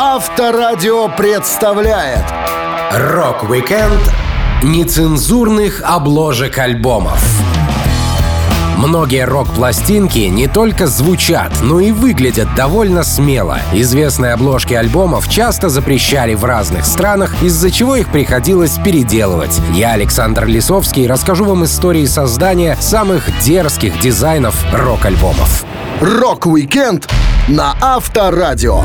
Авторадио представляет Рок-викенд нецензурных обложек альбомов. Многие рок-пластинки не только звучат, но и выглядят довольно смело. Известные обложки альбомов часто запрещали в разных странах, из-за чего их приходилось переделывать. Я, Александр Лисовский, расскажу вам истории создания самых дерзких дизайнов рок-альбомов. Рок-викенд на Авторадио.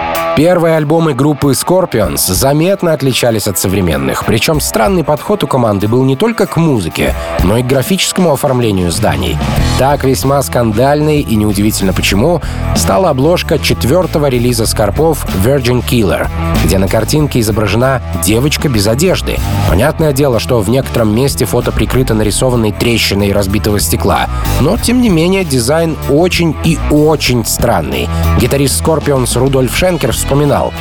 Первые альбомы группы Scorpions заметно отличались от современных, причем странный подход у команды был не только к музыке, но и к графическому оформлению изданий. Так весьма скандальной и неудивительно почему стала обложка четвертого релиза Скорпов Virgin Killer, где на картинке изображена девочка без одежды. Понятное дело, что в некотором месте фото прикрыто нарисованной трещиной разбитого стекла, но тем не менее дизайн очень и очень странный. Гитарист Scorpions Рудольф Шенкер вспоминал.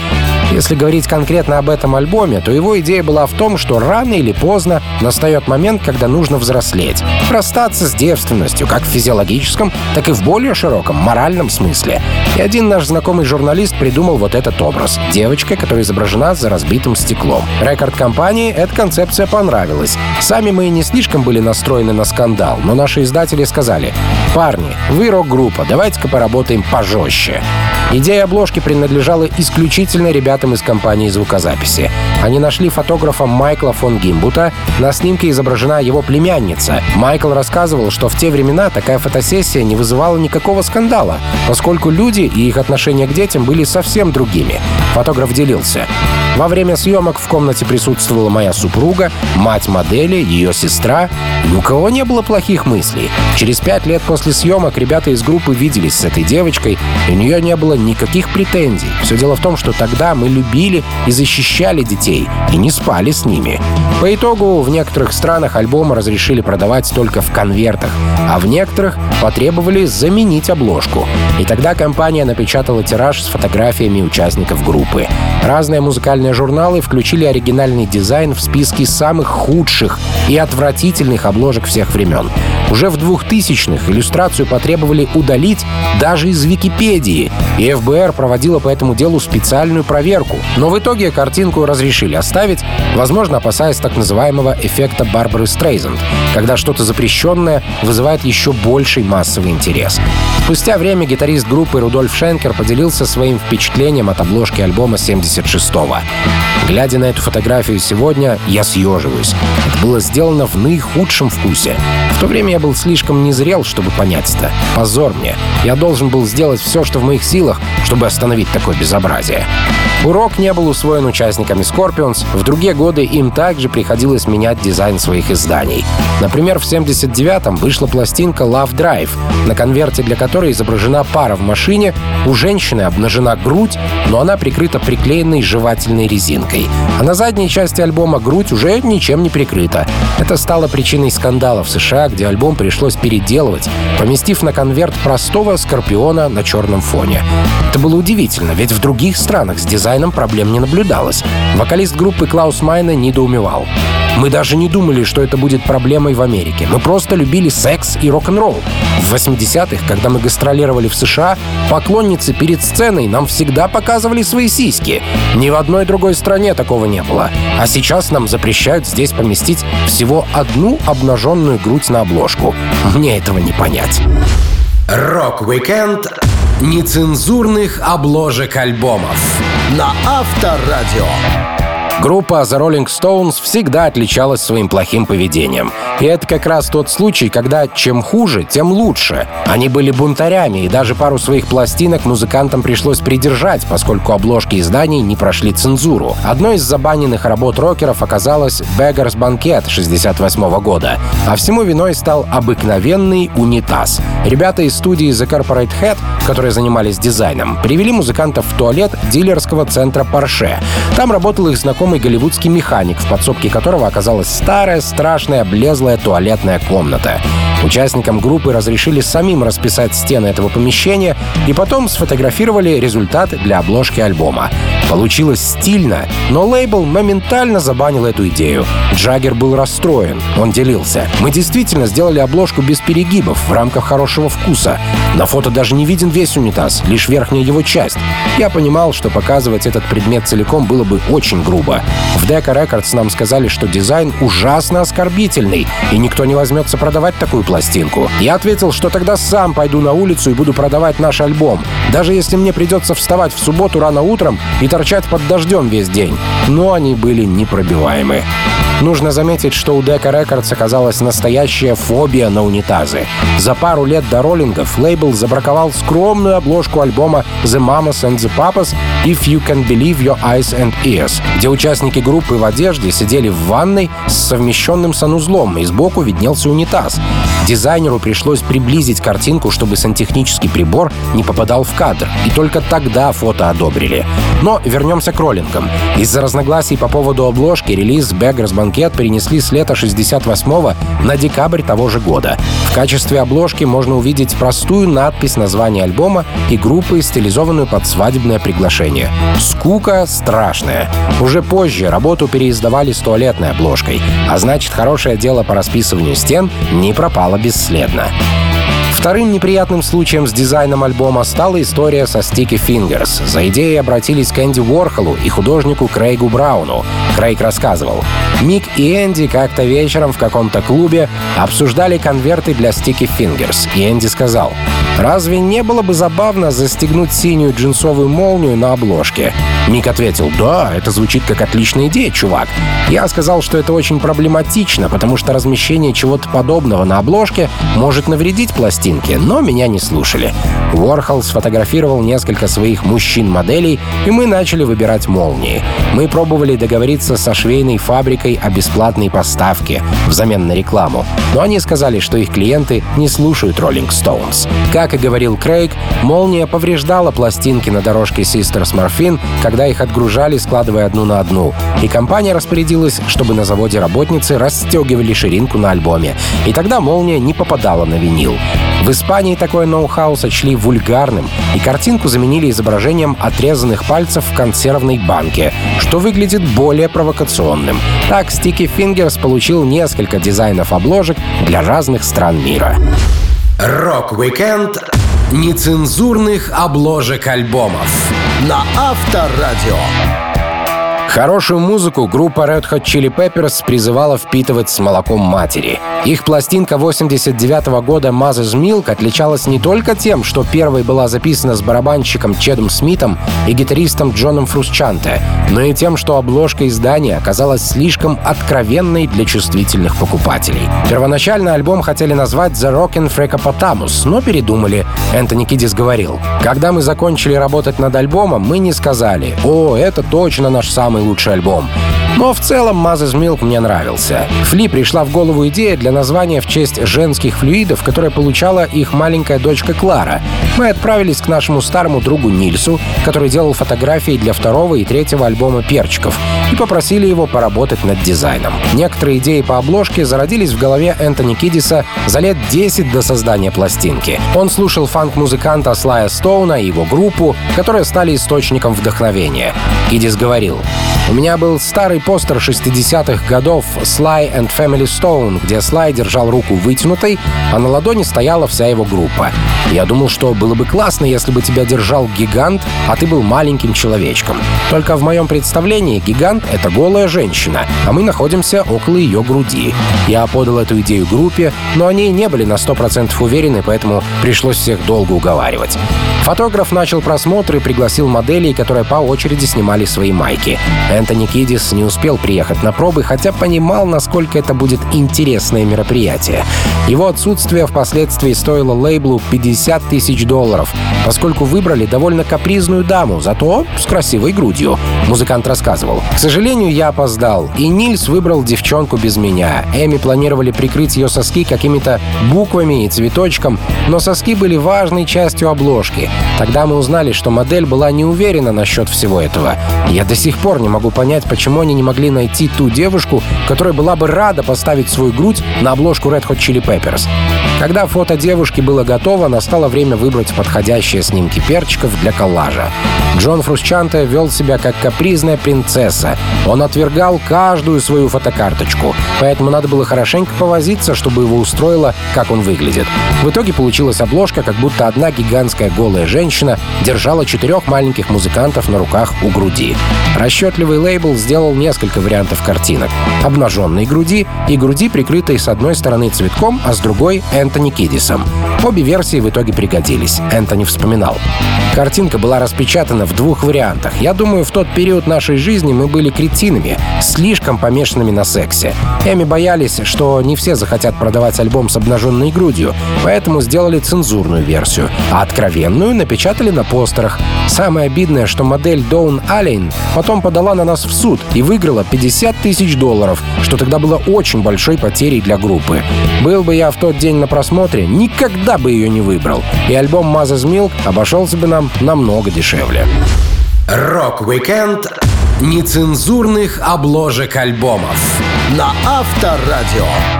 Если говорить конкретно об этом альбоме, то его идея была в том, что рано или поздно настает момент, когда нужно взрослеть. Расстаться с девственностью, как в физиологическом, так и в более широком, моральном смысле. И один наш знакомый журналист придумал вот этот образ. Девочка, которая изображена за разбитым стеклом. Рекорд-компании эта концепция понравилась. Сами мы не слишком были настроены на скандал, но наши издатели сказали, «Парни, вы рок-группа, давайте-ка поработаем пожестче». Идея обложки принадлежала исключительно ребятам из компании звукозаписи. Они нашли фотографа Майкла фон Гимбута. На снимке изображена его племянница. Майкл рассказывал, что в те времена такая фотосессия не вызывала никакого скандала, поскольку люди и их отношения к детям были совсем другими. Фотограф делился. Во время съемок в комнате присутствовала моя супруга, мать модели, ее сестра. Ни у кого не было плохих мыслей. Через пять лет после съемок ребята из группы виделись с этой девочкой, и у нее не было никаких претензий. Все дело в том, что тогда мы любили и защищали детей, и не спали с ними. По итогу в некоторых странах альбомы разрешили продавать только в конвертах, а в некоторых потребовали заменить обложку. И тогда компания напечатала тираж с фотографиями участников группы. Разные музыкальные журналы включили оригинальный дизайн в списки самых худших и отвратительных обложек всех времен. Уже в 2000-х иллюстрацию потребовали удалить даже из Википедии, и ФБР проводила по этому делу специальную проверку. Но в итоге картинку разрешили оставить, возможно, опасаясь так называемого эффекта Барбары Стрейзенд, когда что-то запрещенное вызывает еще больший массовый интерес. Спустя время гитарист группы Рудольф Шенкер поделился своим впечатлением от обложки альбома 76-го. Глядя на эту фотографию сегодня, я съеживаюсь. Было сделано в наихудшем вкусе. В то время я был слишком незрел, чтобы понять это. Позор мне. Я должен был сделать все, что в моих силах, чтобы остановить такое безобразие. Урок не был усвоен участниками Scorpions. В другие годы им также приходилось менять дизайн своих изданий. Например, в 79-м вышла пластинка Love Drive, на конверте для которой изображена пара в машине, у женщины обнажена грудь, но она прикрыта приклеенной жевательной резинкой. А на задней части альбома грудь уже ничем не прикрыта. Это стало причиной скандала в США, где альбом пришлось переделывать, поместив на конверт простого скорпиона на черном фоне. Это было удивительно, ведь в других странах с дизайном проблем не наблюдалось. Вокалист группы Клаус Майна недоумевал. Мы даже не думали, что это будет проблемой в Америке. Мы просто любили секс и рок-н-ролл. В 80-х, когда мы гастролировали в США, поклонницы перед сценой нам всегда показывали свои сиськи. Ни в одной другой стране такого не было. А сейчас нам запрещают здесь поместить всего одну обнаженную грудь на обложку. Мне этого не понять. Рок-викенд нецензурных обложек альбомов на Авторадио. Группа The Rolling Stones всегда отличалась своим плохим поведением. И это как раз тот случай, когда чем хуже, тем лучше. Они были бунтарями, и даже пару своих пластинок музыкантам пришлось придержать, поскольку обложки изданий не прошли цензуру. Одной из забаненных работ рокеров оказалась Beggar's Banquet 68 года. А всему виной стал обыкновенный унитаз. Ребята из студии The Corporate Head, которые занимались дизайном, привели музыкантов в туалет дилерского центра Porsche. Там работал их знакомый знакомый голливудский механик, в подсобке которого оказалась старая, страшная, облезлая туалетная комната. Участникам группы разрешили самим расписать стены этого помещения и потом сфотографировали результат для обложки альбома. Получилось стильно, но лейбл моментально забанил эту идею. Джаггер был расстроен, он делился. Мы действительно сделали обложку без перегибов, в рамках хорошего вкуса. На фото даже не виден весь унитаз, лишь верхняя его часть. Я понимал, что показывать этот предмет целиком было бы очень грубо. В Decca Records нам сказали, что дизайн ужасно оскорбительный, и никто не возьмется продавать такую пластинку. Я ответил, что тогда сам пойду на улицу и буду продавать наш альбом, даже если мне придется вставать в субботу рано утром и торчать под дождем весь день. Но они были непробиваемы. Нужно заметить, что у Decca Records оказалась настоящая фобия на унитазы. За пару лет до роллингов лейбл забраковал скромную обложку альбома The Mamas and the Papas If You Can Believe Your Eyes and Ears, где участники группы в одежде сидели в ванной с совмещенным санузлом, и сбоку виднелся унитаз. Дизайнеру пришлось приблизить картинку, чтобы сантехнический прибор не попадал в кадр, и только тогда фото одобрили. Но вернемся к роллингам. Из-за разногласий по поводу обложки релиз Beggars Banquet перенесли с лета 68 на декабрь того же года. В качестве обложки можно увидеть простую надпись названия альбома и группы, стилизованную под свадебное приглашение. Скука страшная. Уже позже работу переиздавали с туалетной обложкой, а значит, хорошее дело по расписыванию стен не пропало бесследно. Вторым неприятным случаем с дизайном альбома стала история со Sticky Fingers. За идеей обратились к Энди Уорхолу и художнику Крейгу Брауну. Крейг рассказывал. Мик и Энди как-то вечером в каком-то клубе обсуждали конверты для Sticky Fingers, и Энди сказал, «Разве не было бы забавно застегнуть синюю джинсовую молнию на обложке?» Мик ответил, «Да, это звучит как отличная идея, чувак». Я сказал, что это очень проблематично, потому что размещение чего-то подобного на обложке может навредить пластинке, но меня не слушали. Уорхол сфотографировал несколько своих мужчин-моделей, и мы начали выбирать молнии. Мы пробовали договориться со швейной фабрикой о бесплатной поставке взамен на рекламу, но они сказали, что их клиенты не слушают Rolling Stones. Как и говорил Крейг, молния повреждала пластинки на дорожке Sisters Morphine, когда их отгружали, складывая одну на одну. И компания распорядилась, чтобы на заводе работницы расстегивали ширинку на альбоме. И тогда молния не попадала на винил. В Испании такое ноу-хау сочли вульгарным, и картинку заменили изображением отрезанных пальцев в консервной банке, что выглядит более провокационным. Так Sticky Fingers получил несколько дизайнов обложек для разных стран мира. Рок-викенд нецензурных обложек альбомов. На Авторадио. Хорошую музыку группа Red Hot Chili Peppers призывала впитывать с молоком матери. Их пластинка 89 -го года Mother's Milk отличалась не только тем, что первой была записана с барабанщиком Чедом Смитом и гитаристом Джоном Фрусчанте, но и тем, что обложка издания оказалась слишком откровенной для чувствительных покупателей. Первоначально альбом хотели назвать The Rockin' Freakapotamus, но передумали. Энтони Кидис говорил, «Когда мы закончили работать над альбомом, мы не сказали, о, это точно наш самый лучший альбом. Но в целом Mother's Milk мне нравился. Фли пришла в голову идея для названия в честь женских флюидов, которое получала их маленькая дочка Клара. Мы отправились к нашему старому другу Нильсу, который делал фотографии для второго и третьего альбома «Перчиков», и попросили его поработать над дизайном. Некоторые идеи по обложке зародились в голове Энтони Кидиса за лет 10 до создания пластинки. Он слушал фанк-музыканта Слая Стоуна и его группу, которые стали источником вдохновения. Кидис говорил, «У меня был старый постер 60-х годов Sly and Family Stone, где Слай держал руку вытянутой, а на ладони стояла вся его группа. Я думал, что было бы классно, если бы тебя держал гигант, а ты был маленьким человечком. Только в моем представлении гигант — это голая женщина, а мы находимся около ее груди. Я подал эту идею группе, но они не были на 100% уверены, поэтому пришлось всех долго уговаривать. Фотограф начал просмотр и пригласил моделей, которые по очереди снимали свои майки. Энтони Кидис не успел приехать на пробы, хотя понимал, насколько это будет интересное мероприятие. Его отсутствие впоследствии стоило лейблу 50 тысяч долларов, поскольку выбрали довольно капризную даму, зато с красивой грудью. Музыкант рассказывал. «К сожалению, я опоздал, и Нильс выбрал девчонку без меня. Эми планировали прикрыть ее соски какими-то буквами и цветочком, но соски были важной частью обложки. Тогда мы узнали, что модель была не уверена насчет всего этого. Я до сих пор не могу понять, почему они не могли найти ту девушку, которая была бы рада поставить свою грудь на обложку Red Hot Chili Peppers. Когда фото девушки было готово, настало время выбрать подходящие снимки перчиков для коллажа. Джон Фрусчанте вел себя как капризная принцесса. Он отвергал каждую свою фотокарточку, поэтому надо было хорошенько повозиться, чтобы его устроило, как он выглядит. В итоге получилась обложка, как будто одна гигантская голая женщина держала четырех маленьких музыкантов на руках у груди. Расчетливый лейбл сделал несколько вариантов картинок. Обнаженной груди и груди, прикрытой с одной стороны цветком, а с другой — Энтони Кидисом. Обе версии в итоге пригодились, Энтони вспоминал. Картинка была распечатана в двух вариантах. Я думаю, в тот период нашей жизни мы были кретинами, слишком помешанными на сексе. EMI боялись, что не все захотят продавать альбом с обнаженной грудью, поэтому сделали цензурную версию, а откровенную напечатали на постерах. Самое обидное, что модель Доун Аллен потом подала на нас в суд и выиграла 50 тысяч долларов, что тогда было очень большой потерей для группы. Был бы я в тот день на просмотре, никогда бы ее не выбрал. И альбом Mother's Milk обошелся бы нам намного дешевле. Рок-викенд нецензурных обложек альбомов. На Авторадио.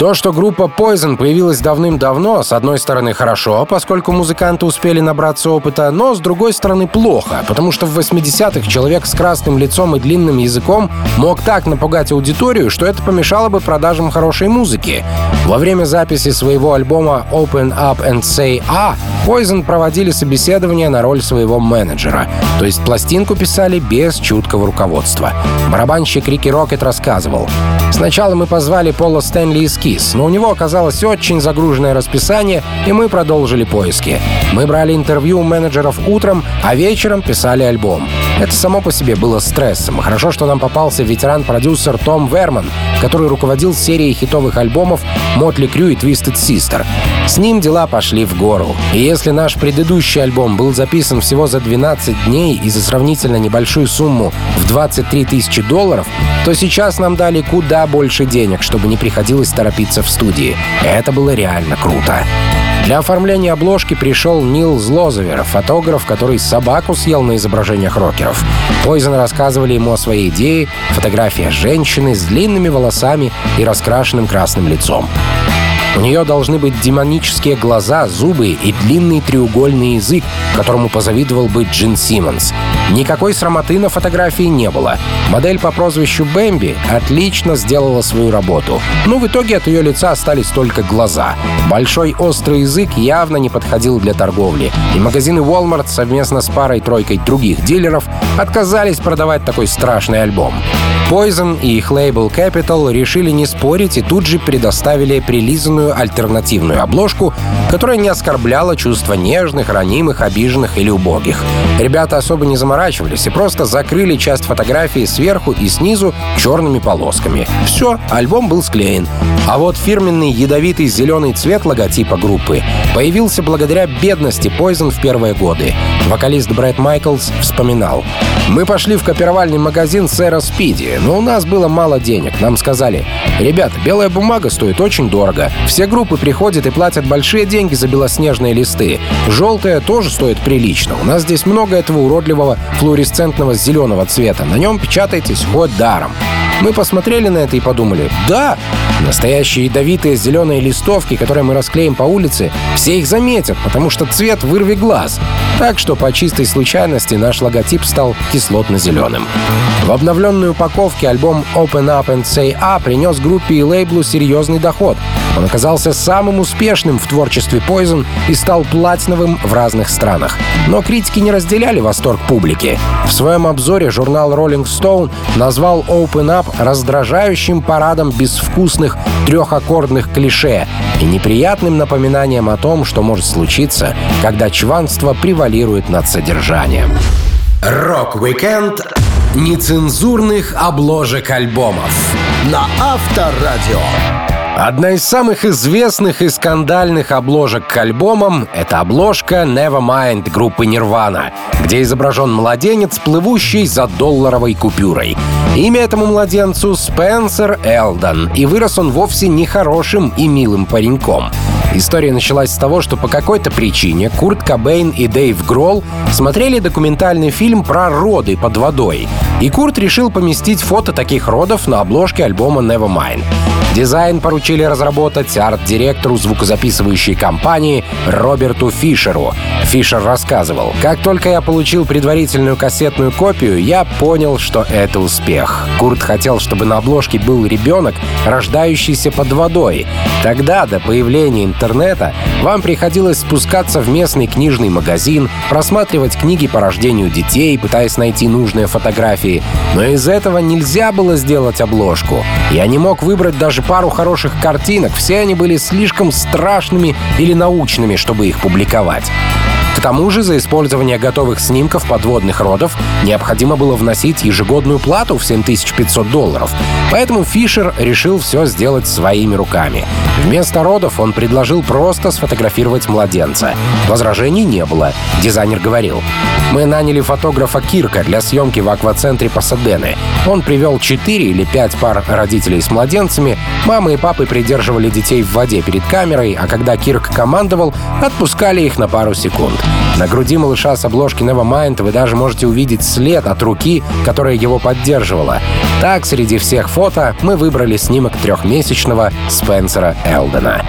То, что группа Poison появилась давным-давно, с одной стороны хорошо, поскольку музыканты успели набраться опыта, но с другой стороны плохо, потому что в 80-х человек с красным лицом и длинным языком мог так напугать аудиторию, что это помешало бы продажам хорошей музыки. Во время записи своего альбома Open Up and Say Ah Poison проводили собеседование на роль своего менеджера, то есть пластинку писали без чуткого руководства. Барабанщик Рики Рокет рассказывал. «Сначала мы позвали Пола Стэнли из Kiss, но у него оказалось очень загруженное расписание, и мы продолжили поиски. Мы брали интервью у менеджеров утром, а вечером писали альбом. Это само по себе было стрессом. Хорошо, что нам попался ветеран-продюсер Том Верман, который руководил серией хитовых альбомов Мотли Крю и Twisted Sister. С ним дела пошли в гору. И если наш предыдущий альбом был записан всего за 12 дней и за сравнительно небольшую сумму в 23 тысячи долларов, то сейчас нам дали куда больше денег, чтобы не приходилось торопиться в студии. Это было реально круто. Для оформления обложки пришел Нил Злозовер, фотограф, который собаку съел на изображениях рокеров. Пойзен рассказывали ему о своей идее — фотография женщины с длинными волосами и раскрашенным красным лицом. У нее должны быть демонические глаза, зубы и длинный треугольный язык, которому позавидовал бы Джин Симмонс. Никакой срамоты на фотографии не было. Модель по прозвищу Бэмби отлично сделала свою работу. Но в итоге от ее лица остались только глаза. Большой острый язык явно не подходил для торговли. И магазины Walmart совместно с парой-тройкой других дилеров отказались продавать такой страшный альбом. Poison и их лейбл Capital решили не спорить и тут же предоставили прилизанную альтернативную обложку, которая не оскорбляла чувства нежных, ранимых, обиженных или убогих. Ребята особо не заморачивались и просто закрыли часть фотографии сверху и снизу черными полосками. Все, альбом был склеен. А вот фирменный ядовитый зеленый цвет логотипа группы появился благодаря бедности Poison в первые годы. Вокалист Брэд Майклс вспоминал. «Мы пошли в копировальный магазин сэра Спиди, но у нас было мало денег. Нам сказали, ребята, белая бумага стоит очень дорого. Все группы приходят и платят большие деньги за белоснежные листы. Желтая тоже стоит прилично. У нас здесь много этого уродливого флуоресцентного зеленого цвета. На нем печатайтесь хоть даром. Мы посмотрели на это и подумали, да, настоящие ядовитые зеленые листовки, которые мы расклеим по улице, все их заметят, потому что цвет вырви глаз. Так что по чистой случайности наш логотип стал кислотно-зеленым. В обновленной упаковке альбом Open Up and Say A принес группе и лейблу серьезный доход. Он оказался самым успешным в творчестве Poison и стал платиновым в разных странах. Но критики не разделяли восторг публики. В своем обзоре журнал Rolling Stone назвал Open Up раздражающим парадом безвкусных трехаккордных клише и неприятным напоминанием о том, что может случиться, когда чванство превалирует над содержанием. Рок-викенд нецензурных обложек альбомов. На Авторадио. Одна из самых известных и скандальных обложек к альбомам — это обложка Nevermind группы Nirvana, где изображен младенец, плывущий за долларовой купюрой. Имя этому младенцу — Спенсер Элдон, и вырос он вовсе не хорошим и милым пареньком. История началась с того, что по какой-то причине Курт Кобейн и Дэйв Гролл смотрели документальный фильм про роды под водой. И Курт решил поместить фото таких родов на обложке альбома Nevermind. Дизайн поручили разработать арт-директору звукозаписывающей компании Роберту Фишеру. Фишер рассказывал, «Как только я получил предварительную кассетную копию, я понял, что это успех. Курт хотел, чтобы на обложке был ребенок, рождающийся под водой. Тогда, до появления интернета, вам приходилось спускаться в местный книжный магазин, просматривать книги по рождению детей, пытаясь найти нужные фотографии. Но из этого нельзя было сделать обложку. Я не мог выбрать даже пару хороших картинок, все они были слишком страшными или научными, чтобы их публиковать. К тому же за использование готовых снимков подводных родов необходимо было вносить ежегодную плату в 7500 долларов. Поэтому Фишер решил все сделать своими руками. Вместо родов он предложил просто сфотографировать младенца. Возражений не было. Дизайнер говорил, «Мы наняли фотографа Кирка для съемки в аквацентре Пасадены. Он привел 4 или 5 пар родителей с младенцами. Мамы и папы придерживали детей в воде перед камерой, а когда Кирк командовал, отпускали их на пару секунд. Podcast. На груди малыша с обложки Nevermind вы даже можете увидеть след от руки, которая его поддерживала. Так, среди всех фото мы выбрали снимок трехмесячного Спенсера Элдена.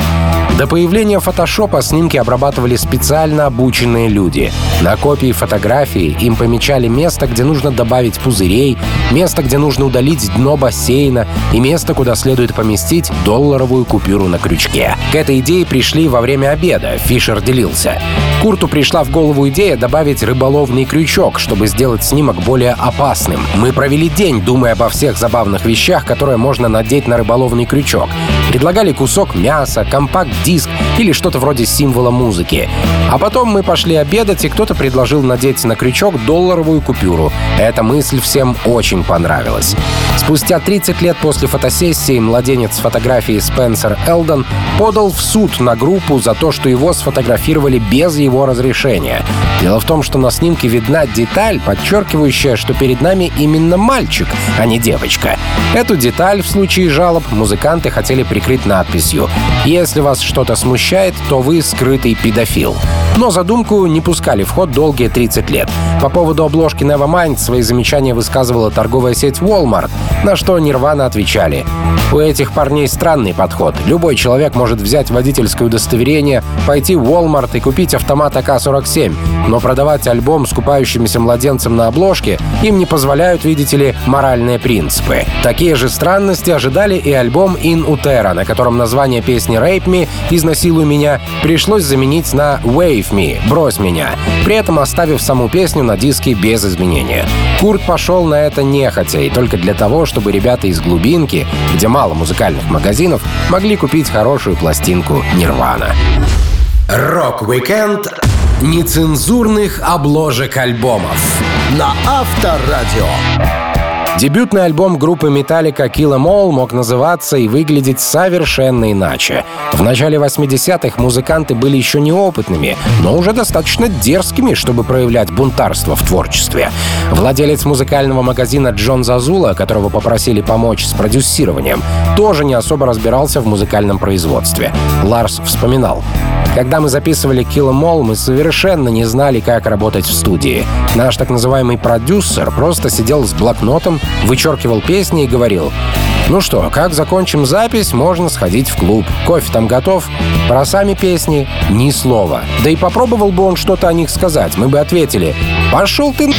До появления фотошопа снимки обрабатывали специально обученные люди. На копии фотографии им помечали место, где нужно добавить пузырей, место, где нужно удалить дно бассейна и место, куда следует поместить долларовую купюру на крючке. К этой идее пришли во время обеда, Фишер делился. Курту пришла в голову идея добавить рыболовный крючок, чтобы сделать снимок более опасным. Мы провели день, думая обо всех забавных вещах, которые можно надеть на рыболовный крючок. Предлагали кусок мяса, компакт-диск или что-то вроде символа музыки. А потом мы пошли обедать, и кто-то предложил надеть на крючок долларовую купюру. Эта мысль всем очень понравилась. Спустя 30 лет после фотосессии младенец фотографии Спенсер Элдон подал в суд на группу за то, что его сфотографировали без его разрешения. Дело в том, что на снимке видна деталь, подчеркивающая, что перед нами именно мальчик, а не девочка. Эту деталь в случае жалоб музыканты хотели прикрыть надписью «Если вас что-то смущает, то вы скрытый педофил». Но задумку не пускали в ход долгие 30 лет. По поводу обложки Nevermind свои замечания высказывала торговая сеть Walmart, на что Нирвана отвечали. У этих парней странный подход. Любой человек может взять водительское удостоверение, пойти в Walmart и купить автомат АК-47, но продавать альбом с купающимся младенцем на обложке им не позволяют, видите ли, моральные принципы. Такие же странности ожидали и альбом In Utero, на котором название песни Rape Me «Изнасилуй меня» пришлось заменить на Waif Me «Брось меня», при этом оставив саму песню на диске без изменения. Курт пошел на это нехотя и только для того, чтобы ребята из глубинки, где мало музыкальных магазинов, могли купить хорошую пластинку Нирвана. Рок-викенд нецензурных обложек альбомов. На Авторадио. Дебютный альбом группы Metallica Kill Em All мог называться и выглядеть совершенно иначе. В начале 80-х музыканты были еще неопытными, но уже достаточно дерзкими, чтобы проявлять бунтарство в творчестве. Владелец музыкального магазина Джон Зазула, которого попросили помочь с продюсированием, тоже не особо разбирался в музыкальном производстве. Ларс вспоминал. Когда мы записывали Kill Em All, мы совершенно не знали, как работать в студии. Наш так называемый продюсер просто сидел с блокнотом, вычеркивал песни и говорил ну что, как закончим запись, можно сходить в клуб. Кофе там готов. Про сами песни ни слова. Да и попробовал бы он что-то о них сказать, мы бы ответили «Пошел ты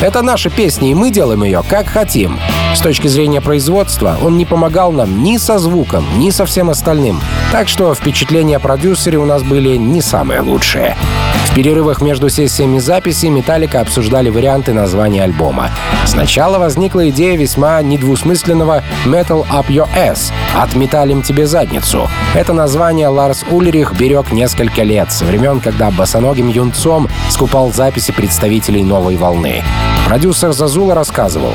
Это наши песни, и мы делаем ее как хотим». С точки зрения производства он не помогал нам ни со звуком, ни со всем остальным. Так что впечатления о продюсере у нас были не самые лучшие. В перерывах между сессиями записи Металлика обсуждали варианты названия альбома. Сначала возникла идея весьма недвусмысленного «Metal Up Your Ass» — «Отметалим тебе задницу». Это название Ларс Ульрих берег несколько лет, со времен, когда босоногим юнцом скупал записи представителей новой волны. Продюсер Зазула рассказывал.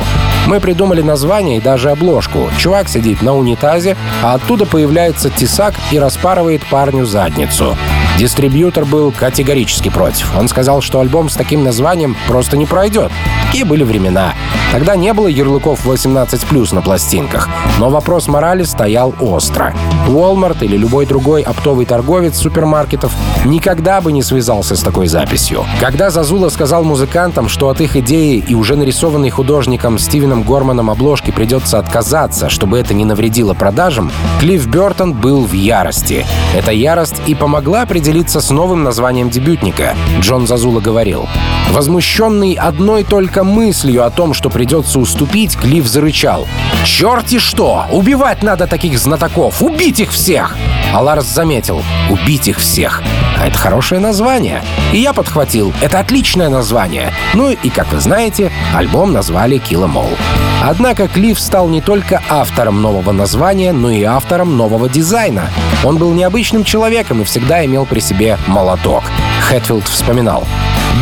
«Мы придумали название и даже обложку. Чувак сидит на унитазе, а оттуда появляется тесак и распарывает парню задницу. Дистрибьютор был категорически против. Он сказал, что альбом с таким названием просто не пройдет. Такие были времена. Тогда не было ярлыков 18+, на пластинках. Но вопрос морали стоял остро. Walmart или любой другой оптовый торговец супермаркетов никогда бы не связался с такой записью. Когда Зазула сказал музыкантам, что от их идеи и уже нарисованной художником Стивеном Горманом обложки придется отказаться, чтобы это не навредило продажам, Клифф Бертон был в ярости. Эта ярость и помогла определиться с новым названием дебютника. Джон Зазула говорил. Возмущенный одной только мыслью о том, что придется уступить, Клифф зарычал. «Черти что! Убивать надо таких знатоков! Убить их всех!» А Ларс заметил. «Убить их всех!» А это хорошее название. И я подхватил. Это отличное название. Ну и, как вы знаете, альбом назвали Kill Em All. Однако Клифф стал не только автором нового названия, но и автором нового дизайна. Он был необычным человеком и всегда имел при себе молоток. Хэтфилд вспоминал.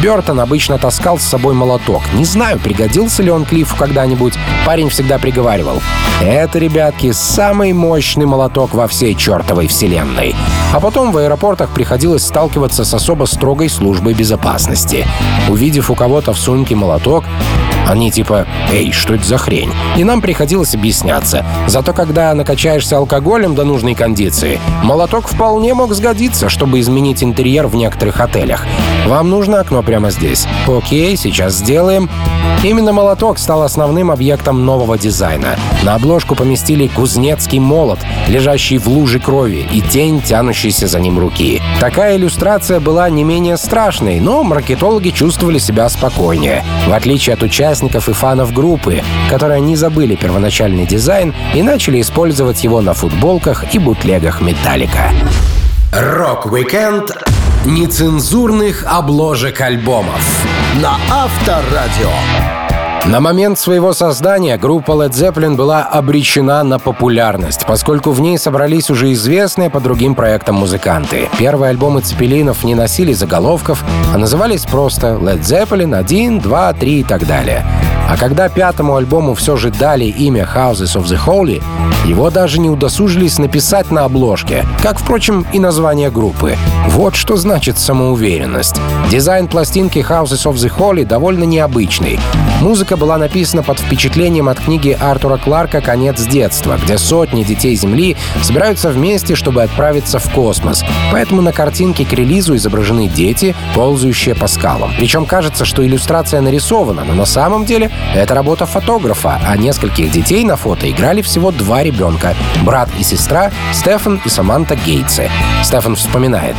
Бертон обычно таскал с собой молоток. Не знаю, пригодился ли он Клиффу когда-нибудь. Парень всегда приговаривал. Это, ребятки, самый мощный молоток во всей чертовой вселенной. А потом в аэропортах приходилось сталкиваться с особо строгой службой безопасности. Увидев у кого-то в сумке молоток, они типа «Эй, что это за хрень?» И нам приходилось объясняться. Зато когда накачаешься алкоголем до нужной кондиции, молоток вполне мог сгодиться, чтобы изменить интерьер в некоторых отелях. Вам нужно окно прямо здесь. Окей, сейчас сделаем. Именно молоток стал основным объектом нового дизайна. На обложку поместили кузнецкий молот, лежащий в луже крови, и тень, тянущейся за ним руки. Такая иллюстрация была не менее страшной, но маркетологи чувствовали себя спокойнее. В отличие от участников и фанов группы, которые не забыли первоначальный дизайн и начали использовать его на футболках и бутлегах Металлика. Рок-викенд нецензурных обложек альбомов. На Авторадио. На момент своего создания группа Led Zeppelin была обречена на популярность, поскольку в ней собрались уже известные по другим проектам музыканты. Первые альбомы Цепелинов не носили заголовков, а назывались просто Led Zeppelin 1, 2, 3 и так далее. А когда пятому альбому все же дали имя Houses of the Holy, его даже не удосужились написать на обложке, как, впрочем, и название группы. Вот что значит самоуверенность. Дизайн пластинки Houses of the Holy довольно необычный. Музыка была написана под впечатлением от книги Артура Кларка «Конец детства», где сотни детей Земли собираются вместе, чтобы отправиться в космос. Поэтому на картинке к релизу изображены дети, ползающие по скалам. Причем кажется, что иллюстрация нарисована, но на самом деле это работа фотографа, а нескольких детей на фото играли всего два ребенка — брат и сестра Стефан и Саманта Гейтсы. Стефан вспоминает.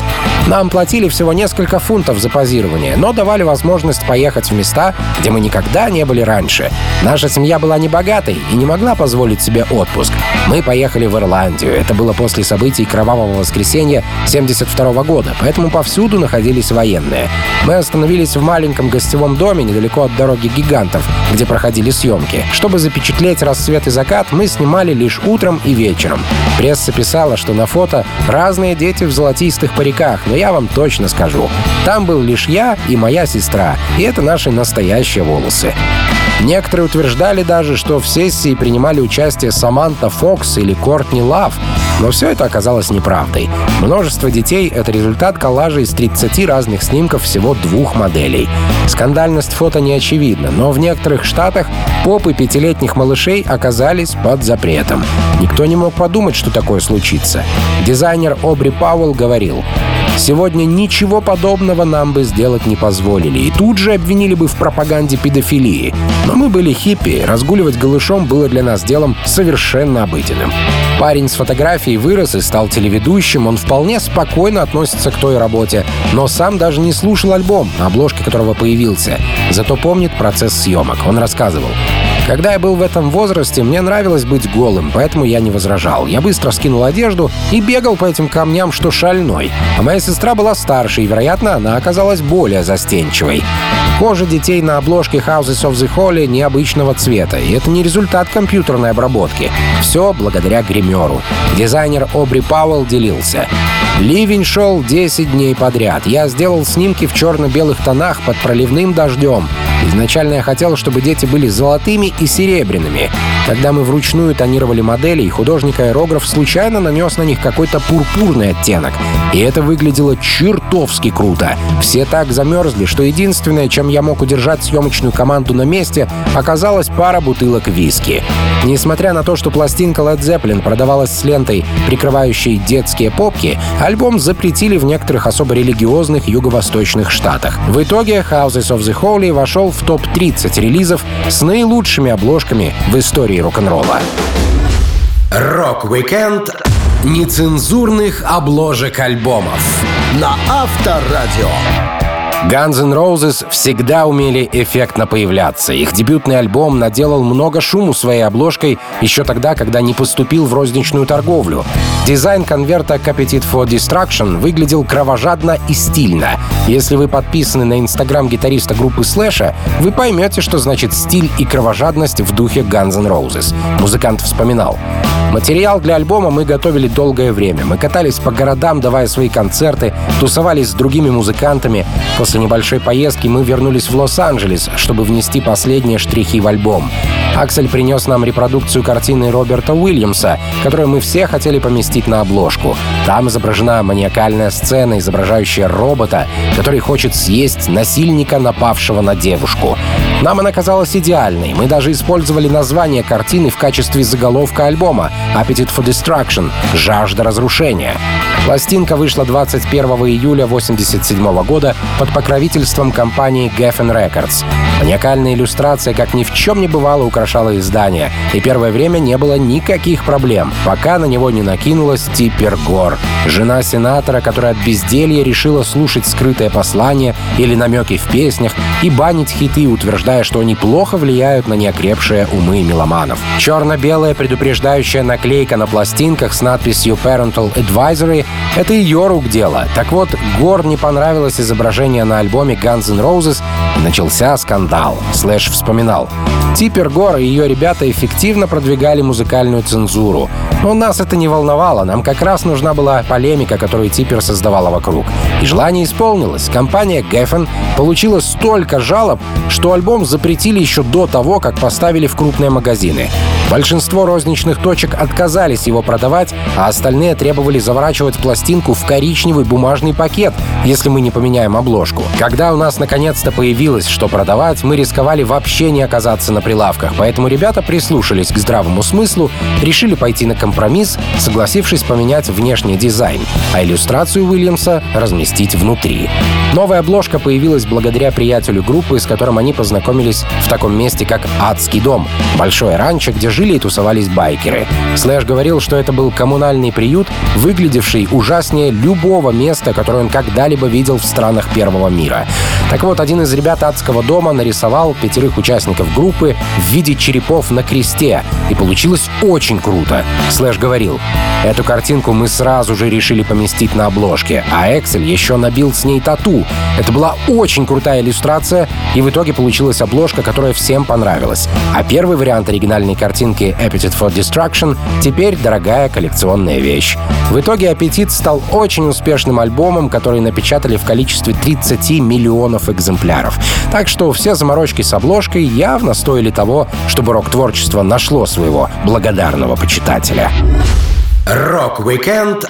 «Нам платили всего несколько фунтов за позирование, но давали возможность поехать в места, где мы никогда не были раньше. Наша семья была небогатой и не могла позволить себе отпуск. Мы поехали в Ирландию. Это было после событий Кровавого воскресенья 72 года, поэтому повсюду находились военные. Мы остановились в маленьком гостевом доме недалеко от дороги гигантов, где проходили съемки. Чтобы запечатлеть рассвет и закат, мы снимали лишь утром и вечером. Пресса писала, что на фото разные дети в золотистых париках, но я вам точно скажу. Там был лишь я и моя сестра, и это наши настоящие волосы. Некоторые утверждали даже, что в сессии принимали участие Саманта Фокс или Кортни Лав, но все это оказалось неправдой. Множество детей — это результат коллажа из 30 разных снимков всего двух моделей. Скандальность фото не очевидна, но в некоторых штатах попы пятилетних малышей оказались под запретом. Никто не мог подумать, что такое случится. Дизайнер Обри Пауэлл говорил, Сегодня ничего подобного нам бы сделать не позволили, и тут же обвинили бы в пропаганде педофилии. Но мы были хиппи, разгуливать голышом было для нас делом совершенно обыденным. Парень с фотографией вырос и стал телеведущим, он вполне спокойно относится к той работе, но сам даже не слушал альбом, на обложке которого появился. Зато помнит процесс съемок. Он рассказывал. Когда я был в этом возрасте, мне нравилось быть голым, поэтому я не возражал. Я быстро скинул одежду и бегал по этим камням, что шальной. А моя сестра была старше, и, вероятно, она оказалась более застенчивой. Кожа детей на обложке Houses of the Holy необычного цвета, и это не результат компьютерной обработки. Все благодаря гримеру. Дизайнер Обри Пауэлл делился. Ливень шел 10 дней подряд. Я сделал снимки в черно-белых тонах под проливным дождем. Изначально я хотел, чтобы дети были золотыми и серебряными. Когда мы вручную тонировали модели, художник-аэрограф случайно нанес на них какой-то пурпурный оттенок. И это выглядело чертовски круто. Все так замерзли, что единственное, чем я мог удержать съемочную команду на месте, оказалась пара бутылок виски. Несмотря на то, что пластинка Led Zeppelin продавалась с лентой, прикрывающей детские попки, альбом запретили в некоторых особо религиозных юго-восточных штатах. В итоге Houses of the Holy вошел в топ-30 релизов с наилучшими обложками в истории рок-н-ролла. Рок-викенд нецензурных обложек альбомов на Авторадио. Guns N' Roses всегда умели эффектно появляться. Их дебютный альбом наделал много шуму своей обложкой еще тогда, когда не поступил в розничную торговлю. Дизайн конверта Appetite for Destruction выглядел кровожадно и стильно. Если вы подписаны на инстаграм гитариста группы Слэша, вы поймете, что значит стиль и кровожадность в духе Guns N' Roses. Музыкант вспоминал. Материал для альбома мы готовили долгое время. Мы катались по городам, давая свои концерты, тусовались с другими музыкантами. После небольшой поездки мы вернулись в Лос-Анджелес, чтобы внести последние штрихи в альбом. Аксель принес нам репродукцию картины Роберта Уильямса, которую мы все хотели поместить на обложку. Там изображена маниакальная сцена, изображающая робота, который хочет съесть насильника, напавшего на девушку. Нам она казалась идеальной. Мы даже использовали название картины в качестве заголовка альбома «Appetite for Destruction» — «Жажда разрушения». Пластинка вышла 21 июля 1987 года под покровительством компании Geffen Records. Маниакальная иллюстрация, как ни в чем не бывало, украшала издание, и первое время не было никаких проблем, пока на него не накинулась Типпер Гор, жена сенатора, которая от безделья решила слушать скрытое послание или намеки в песнях и банить хиты, утверждая, что они плохо влияют на неокрепшие умы меломанов. Черно-белая предупреждающая наклейка на пластинках с надписью Parental Advisory — это ее рук дело. Так вот, Гор не понравилось изображение на альбоме Guns N' Roses, и начался скандал. Слэш вспоминал. Типпер Гор и ее ребята эффективно продвигали музыкальную цензуру. Но нас это не волновало, нам как раз нужна была полемика, которую Типпер создавала вокруг. И желание исполнилось. Компания Geffen получила столько жалоб, что альбом запретили еще до того, как поставили в крупные магазины. Большинство розничных точек отказались его продавать, а остальные требовали заворачивать пластинку в коричневый бумажный пакет, если мы не поменяем обложку. Когда у нас наконец-то появилось что продавать, мы рисковали вообще не оказаться на прилавках, поэтому ребята прислушались к здравому смыслу, решили пойти на компромисс, согласившись поменять внешний дизайн, а иллюстрацию Уильямса разместить внутри. Новая обложка появилась благодаря приятелю группы, с которым они познакомились в таком месте, как «Адский дом» — большое ранчо, где жили и тусовались байкеры. Слэш говорил, что это был коммунальный приют, выглядевший ужаснее любого места, которое он когда-либо видел в странах Первого мира. Так вот, один из ребят адского дома нарисовал пятерых участников группы в виде черепов на кресте, и получилось очень круто. Слэш говорил, эту картинку мы сразу же решили поместить на обложке, а Эксель еще набил с ней тату. Это была очень крутая иллюстрация, и в итоге получилась обложка, которая всем понравилась. А первый вариант оригинальной картинки Appetite for Destruction теперь дорогая коллекционная вещь. В итоге «Аппетит» стал очень успешным альбомом, который напечатали в количестве 30 миллионов экземпляров. Так что все заморочки с обложкой явно стоили того, чтобы рок-творчество нашло своего благодарного почитателя. Рок-викенд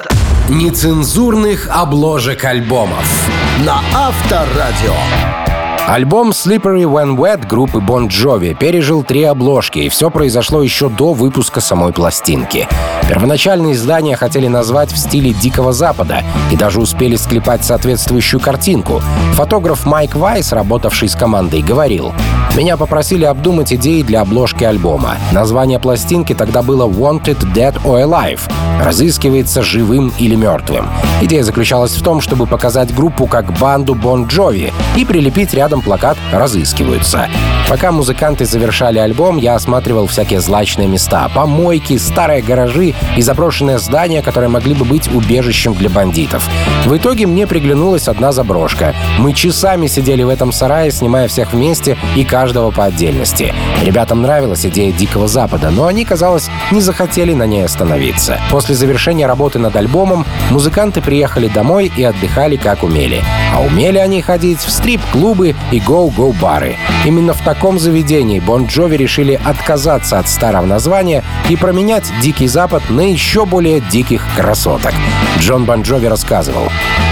нецензурных обложек альбомов на Авторадио. Альбом Slippery When Wet группы Bon Jovi пережил три обложки, и все произошло еще до выпуска самой пластинки. Первоначальные издания хотели назвать в стиле Дикого Запада и даже успели склепать соответствующую картинку. Фотограф Майк Вайс, работавший с командой, говорил, «Меня попросили обдумать идеи для обложки альбома. Название пластинки тогда было Wanted Dead or Alive — разыскивается живым или мертвым. Идея заключалась в том, чтобы показать группу как банду Bon Jovi и прилепить рядом плакат «Разыскиваются». Пока музыканты завершали альбом, я осматривал всякие злачные места, помойки, старые гаражи и заброшенные здания, которые могли бы быть убежищем для бандитов. В итоге мне приглянулась одна заброшка. Мы часами сидели в этом сарае, снимая всех вместе и каждого по отдельности. Ребятам нравилась идея Дикого Запада, но они, казалось, не захотели на ней остановиться. После завершения работы над альбомом музыканты приехали домой и отдыхали как умели. А умели они ходить в стрип-клубы и Go-Go бары. Именно в таком заведении Бон Джови решили отказаться от старого названия и променять Дикий Запад на еще более диких красоток. Джон Бон Джови рассказывал.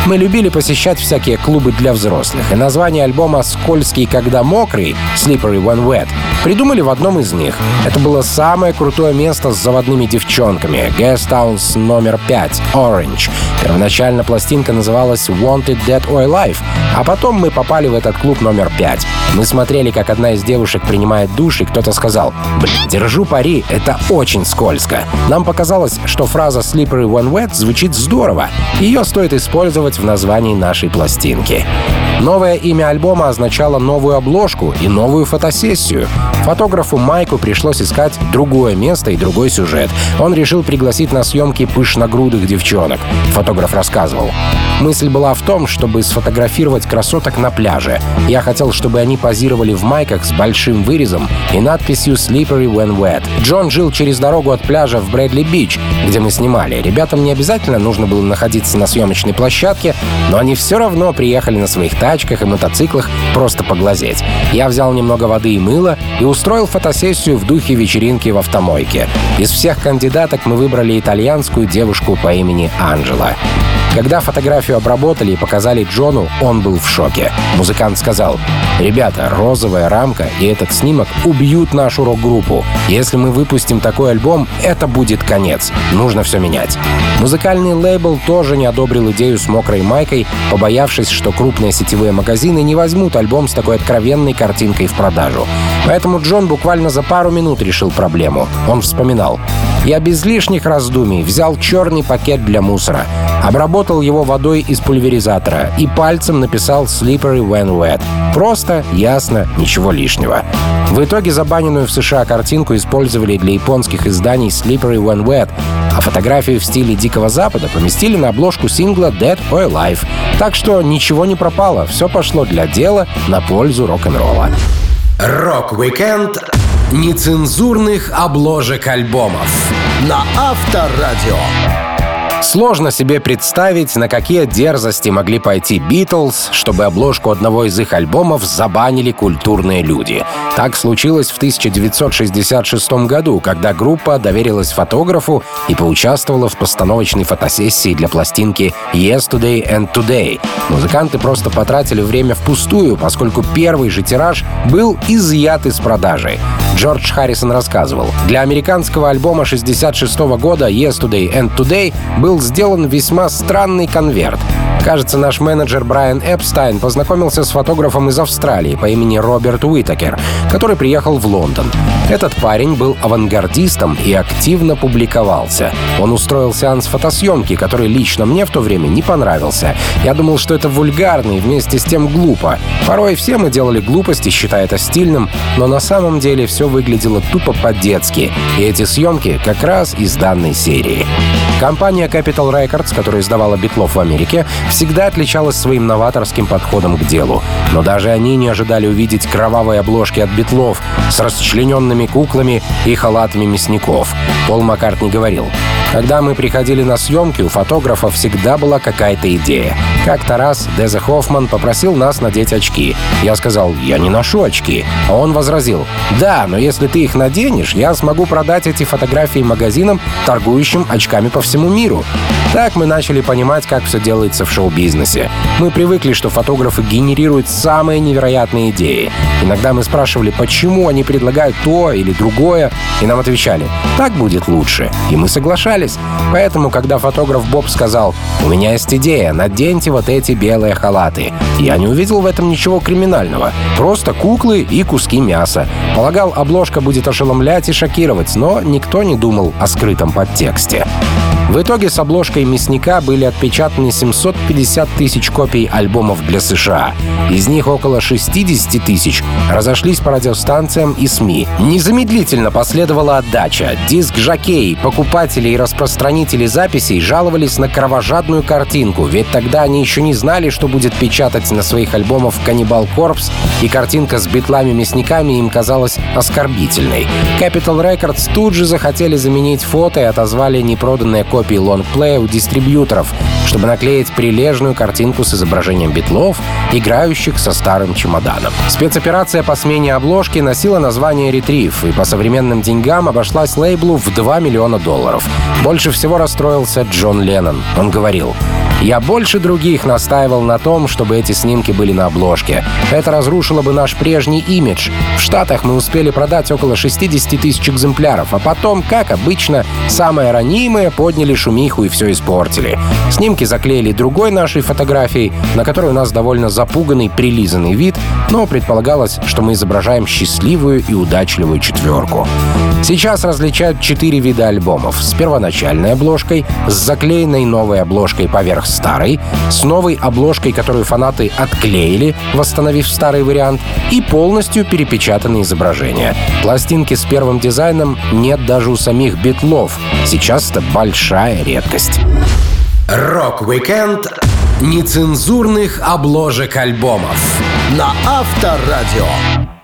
«Мы любили посещать всякие клубы для взрослых, и название альбома «Скользкий, когда мокрый» Slippery When Wet придумали в одном из них. Это было самое крутое место с заводными девчонками. Guest Towns номер 5, Orange. Первоначально пластинка называлась Wanted Dead or Alive, а потом мы попали в этот клуб номер 5. Мы смотрели, как одна из девушек принимает душ, и кто-то сказал, «Блин, держу пари, это очень скользко». Нам показалось, что фраза «Slippery when wet» звучит здорово. Ее стоит использовать в названии нашей пластинки. Новое имя альбома означало новую обложку и новую фотосессию. Фотографу Майку пришлось искать другое место и другой сюжет. Он решил пригласить на съемки пышногрудых девчонок. Фотограф рассказывал. Мысль была в том, чтобы сфотографировать красоток на пляже. Я хотел, чтобы они позировали в майках с большим вырезом и надписью «Slippery when wet». Джон жил через дорогу от пляжа в Брэдли-Бич, где мы снимали. Ребятам не обязательно нужно было находиться на съемочной площадке, но они все равно приехали на своих тачках и мотоциклах просто поглазеть. Я взял немного воды и мыла и устроил фотосессию в духе вечеринки в автомойке. Из всех кандидаток мы выбрали итальянскую девушку по имени Анджела. Когда фотографию обработали и показали Джону, он был в шоке. Музыкант сказал, «Ребята, розовая рамка и этот снимок убьют нашу рок-группу. Если мы выпустим такой альбом, это будет конец. Нужно все менять». Музыкальный лейбл тоже не одобрил идею с мокрой майкой, побоявшись, что крупные сетевые магазины не возьмут альбом с такой откровенной картинкой в продажу. Поэтому Джон буквально за пару минут решил проблему. Он вспоминал. «Я без лишних раздумий взял черный пакет для мусора, обработал его водой из пульверизатора и пальцем написал «Slippery when wet». Просто, ясно, ничего лишнего. В итоге забаненную в США картинку использовали для японских изданий «Slippery when wet», а фотографию в стиле Дикого Запада поместили на обложку сингла «Dead or Alive». Так что ничего не пропало, все пошло для дела на пользу рок-н-ролла. Рок-викенд нецензурных обложек альбомов. На Авторадио. Сложно себе представить, на какие дерзости могли пойти Битлз, чтобы обложку одного из их альбомов забанили культурные люди. Так случилось в 1966 году, когда группа доверилась фотографу и поучаствовала в постановочной фотосессии для пластинки «Yesterday and Today». Музыканты просто потратили время впустую, поскольку первый же тираж был изъят из продажи. Джордж Харрисон рассказывал, для американского альбома 66 года «Yesterday and Today» был сделан весьма странный конверт. Кажется, наш менеджер Брайан Эпстайн познакомился с фотографом из Австралии по имени Роберт Уитакер, который приехал в Лондон. Этот парень был авангардистом и активно публиковался. Он устроил сеанс фотосъемки, который лично мне в то время не понравился. Я думал, что это вульгарно и вместе с тем глупо. Порой все мы делали глупости, считая это стильным, но на самом деле все выглядело тупо по-детски. И эти съемки как раз из данной серии. Компания Capital Records, которая издавала битлов в Америке, всегда отличалась своим новаторским подходом к делу. Но даже они не ожидали увидеть кровавые обложки от битлов с расчлененными куклами и халатами мясников. Пол Маккартни говорил, когда мы приходили на съемки, у фотографа всегда была какая-то идея. Как-то раз Дезе Хоффман попросил нас надеть очки. Я сказал, я не ношу очки. А он возразил, да, но если ты их наденешь, я смогу продать эти фотографии магазинам, торгующим очками по всему миру. Так мы начали понимать, как все делается в шоу-бизнесе. Мы привыкли, что фотографы генерируют самые невероятные идеи. Иногда мы спрашивали, почему они предлагают то или другое, и нам отвечали, так будет лучше. И мы соглашались общались. Поэтому, когда фотограф Боб сказал «У меня есть идея, наденьте вот эти белые халаты», я не увидел в этом ничего криминального. Просто куклы и куски мяса. Полагал, обложка будет ошеломлять и шокировать, но никто не думал о скрытом подтексте. В итоге с обложкой «Мясника» были отпечатаны 750 тысяч копий альбомов для США. Из них около 60 тысяч разошлись по радиостанциям и СМИ. Незамедлительно последовала отдача. Диск «Жокей», покупатели и распространители записей жаловались на кровожадную картинку, ведь тогда они еще не знали, что будет печатать на своих альбомах «Каннибал Корпс», и картинка с битлами-мясниками им казалась оскорбительной. Capital Records тут же захотели заменить фото и отозвали непроданные копии лонгплея у дистрибьюторов, чтобы наклеить прилежную картинку с изображением битлов, играющих со старым чемоданом. Спецоперация по смене обложки носила название «Ретрив» и по современным деньгам обошлась лейблу в 2 миллиона долларов. Больше всего расстроился Джон Леннон. Он говорил, я больше других настаивал на том, чтобы эти снимки были на обложке. Это разрушило бы наш прежний имидж. В Штатах мы успели продать около 60 тысяч экземпляров, а потом, как обычно, самое ранимое подняли шумиху и все испортили. Снимки заклеили другой нашей фотографией, на которой у нас довольно запуганный, прилизанный вид, но предполагалось, что мы изображаем счастливую и удачливую четверку. Сейчас различают четыре вида альбомов. С первоначальной обложкой, с заклеенной новой обложкой поверх старой, с новой обложкой, которую фанаты отклеили, восстановив старый вариант, и полностью перепечатанные изображения. Пластинки с первым дизайном нет даже у самих битлов. Сейчас это большая редкость. Рок-викенд нецензурных обложек альбомов На Авторадио.